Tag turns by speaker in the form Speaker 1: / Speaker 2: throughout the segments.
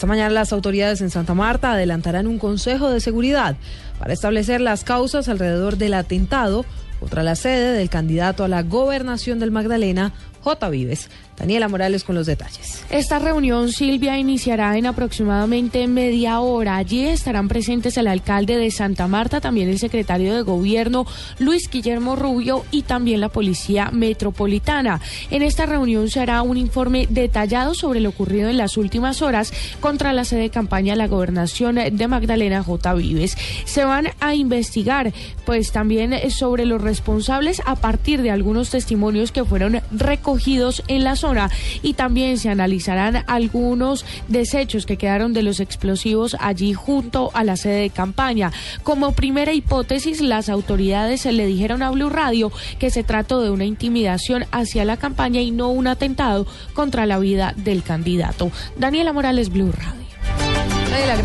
Speaker 1: Esta mañana las autoridades en Santa Marta adelantarán un consejo de seguridad para establecer las causas alrededor del atentado contra la sede del candidato a la gobernación del Magdalena, J. Vives. Daniela Morales con los detalles.
Speaker 2: Esta reunión, Silvia, iniciará en aproximadamente media hora. Allí estarán presentes el alcalde de Santa Marta, también el secretario de Gobierno, Luis Guillermo Rubio, y también la Policía Metropolitana. En esta reunión se hará un informe detallado sobre lo ocurrido en las últimas horas contra la sede de campaña de la gobernación de Magdalena J. Vives. Se van a investigar, pues también sobre los responsables a partir de algunos testimonios que fueron recogidos en la zona y también se analizarán algunos desechos que quedaron de los explosivos allí junto a la sede de campaña. Como primera hipótesis, las autoridades le dijeron a Blue Radio que se trató de una intimidación hacia la campaña y no un atentado contra la vida del candidato. Daniela Morales, Blue Radio.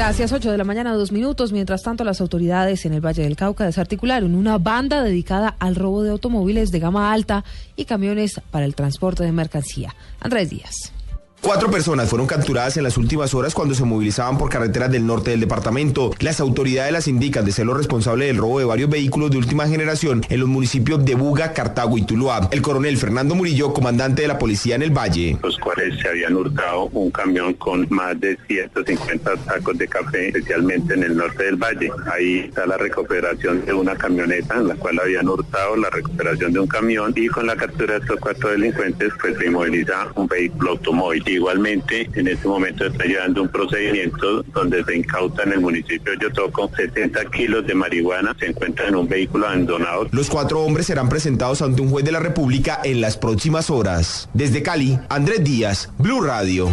Speaker 1: Gracias. 8 de la mañana, dos minutos. Mientras tanto, las autoridades en el Valle del Cauca desarticularon una banda dedicada al robo de automóviles de gama alta y camiones para el transporte de mercancía. Andrés Díaz.
Speaker 3: Cuatro personas fueron capturadas en las últimas horas cuando se movilizaban por carreteras del norte del departamento. Las autoridades las indican de ser los responsables del robo de varios vehículos de última generación en los municipios de Buga, Cartago y Tuluá. El coronel Fernando Murillo, comandante de la policía en el Valle.
Speaker 4: Los cuales se habían hurtado un camión con más de 150 sacos de café, especialmente en el norte del Valle. Ahí está la recuperación de una camioneta en la cual habían hurtado, la recuperación de un camión y con la captura de estos cuatro delincuentes pues se inmoviliza un vehículo automóvil. Igualmente, en este momento está llevando un procedimiento donde se incauta en el municipio de Yotoco 70 kilos de marihuana, se encuentra en un vehículo abandonado.
Speaker 3: Los cuatro hombres serán presentados ante un juez de la República en las próximas horas. Desde Cali, Andrés Díaz, Blue Radio.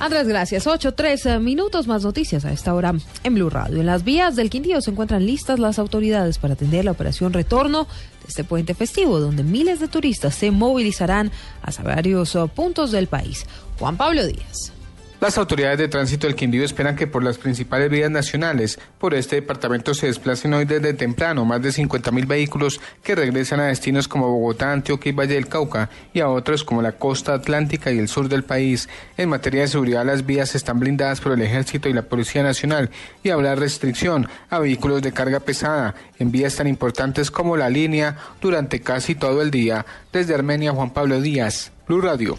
Speaker 1: Andrés, gracias. 8, 13 minutos más noticias a esta hora en Blue Radio. En las vías del Quindío se encuentran listas las autoridades para atender la operación retorno de este puente festivo, donde miles de turistas se movilizarán hacia varios uh, puntos del país. Juan Pablo Díaz.
Speaker 5: Las autoridades de tránsito del Quindío esperan que por las principales vías nacionales por este departamento se desplacen hoy desde temprano más de 50 mil vehículos que regresan a destinos como Bogotá, Antioquia y Valle del Cauca y a otros como la costa atlántica y el sur del país. En materia de seguridad las vías están blindadas por el Ejército y la Policía Nacional y habrá restricción a vehículos de carga pesada en vías tan importantes como la línea durante casi todo el día. Desde Armenia, Juan Pablo Díaz, Blue Radio.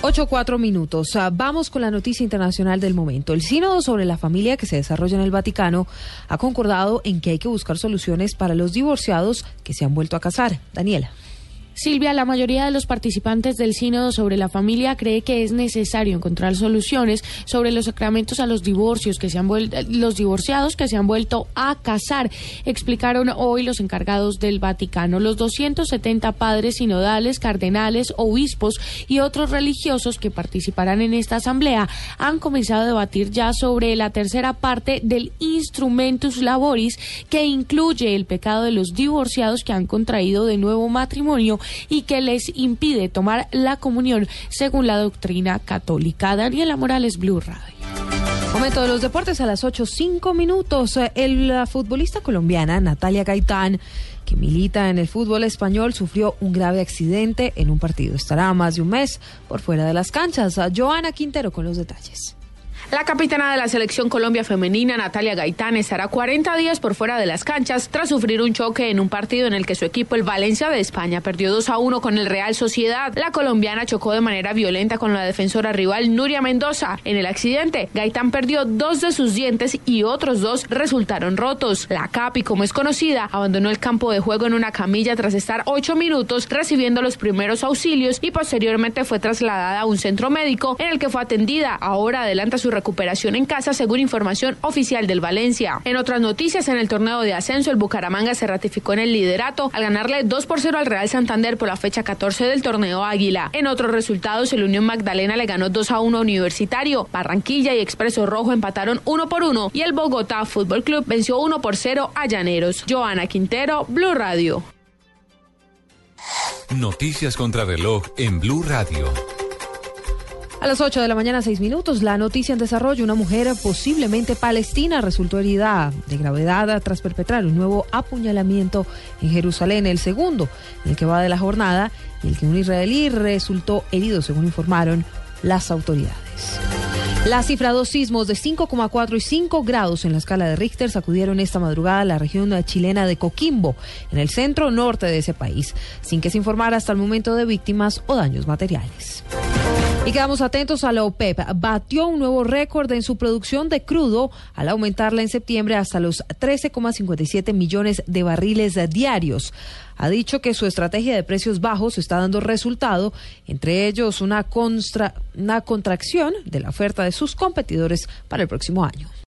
Speaker 1: 8 cuatro minutos. Ah, vamos con la noticia internacional del momento. El sínodo sobre la familia que se desarrolla en el Vaticano ha concordado en que hay que buscar soluciones para los divorciados que se han vuelto a casar. Daniela.
Speaker 2: Silvia, la mayoría de los participantes del sínodo sobre la familia cree que es necesario encontrar soluciones sobre los sacramentos a los divorcios que se han los divorciados que se han vuelto a casar, explicaron hoy los encargados del Vaticano. Los 270 padres sinodales, cardenales, obispos y otros religiosos que participarán en esta asamblea han comenzado a debatir ya sobre la tercera parte del Instrumentus Laboris que incluye el pecado de los divorciados que han contraído de nuevo matrimonio y que les impide tomar la comunión según la doctrina católica. Daniela Morales, Blue Radio.
Speaker 1: Momento de los deportes a las 8, 5 minutos. El futbolista colombiana Natalia Gaitán, que milita en el fútbol español, sufrió un grave accidente en un partido. Estará más de un mes por fuera de las canchas. Joana Quintero con los detalles.
Speaker 6: La capitana de la selección Colombia femenina, Natalia Gaitán, estará 40 días por fuera de las canchas tras sufrir un choque en un partido en el que su equipo, el Valencia de España, perdió 2 a 1 con el Real Sociedad. La colombiana chocó de manera violenta con la defensora rival Nuria Mendoza. En el accidente, Gaitán perdió dos de sus dientes y otros dos resultaron rotos. La Capi, como es conocida, abandonó el campo de juego en una camilla tras estar ocho minutos recibiendo los primeros auxilios y posteriormente fue trasladada a un centro médico en el que fue atendida. Ahora adelanta su recuperación en casa, según información oficial del Valencia. En otras noticias, en el torneo de ascenso, el Bucaramanga se ratificó en el liderato al ganarle 2 por 0 al Real Santander por la fecha 14 del torneo Águila. En otros resultados, el Unión Magdalena le ganó 2 a 1 a Universitario, Barranquilla y Expreso Rojo empataron 1 por 1 y el Bogotá Fútbol Club venció 1 por 0 a Llaneros. Joana Quintero, Blue Radio.
Speaker 7: Noticias contra reloj en Blue Radio.
Speaker 1: A las 8 de la mañana, 6 minutos, la noticia en desarrollo. Una mujer posiblemente palestina resultó herida de gravedad tras perpetrar un nuevo apuñalamiento en Jerusalén, el segundo, en el que va de la jornada, y el que un israelí resultó herido, según informaron las autoridades. La cifra dos sismos de 5,4 y 5 grados en la escala de Richter sacudieron esta madrugada a la región chilena de Coquimbo, en el centro norte de ese país, sin que se informara hasta el momento de víctimas o daños materiales. Y quedamos atentos a la OPEP. Batió un nuevo récord en su producción de crudo al aumentarla en septiembre hasta los 13,57 millones de barriles diarios. Ha dicho que su estrategia de precios bajos está dando resultado, entre ellos una, una contracción de la oferta de sus competidores para el próximo año.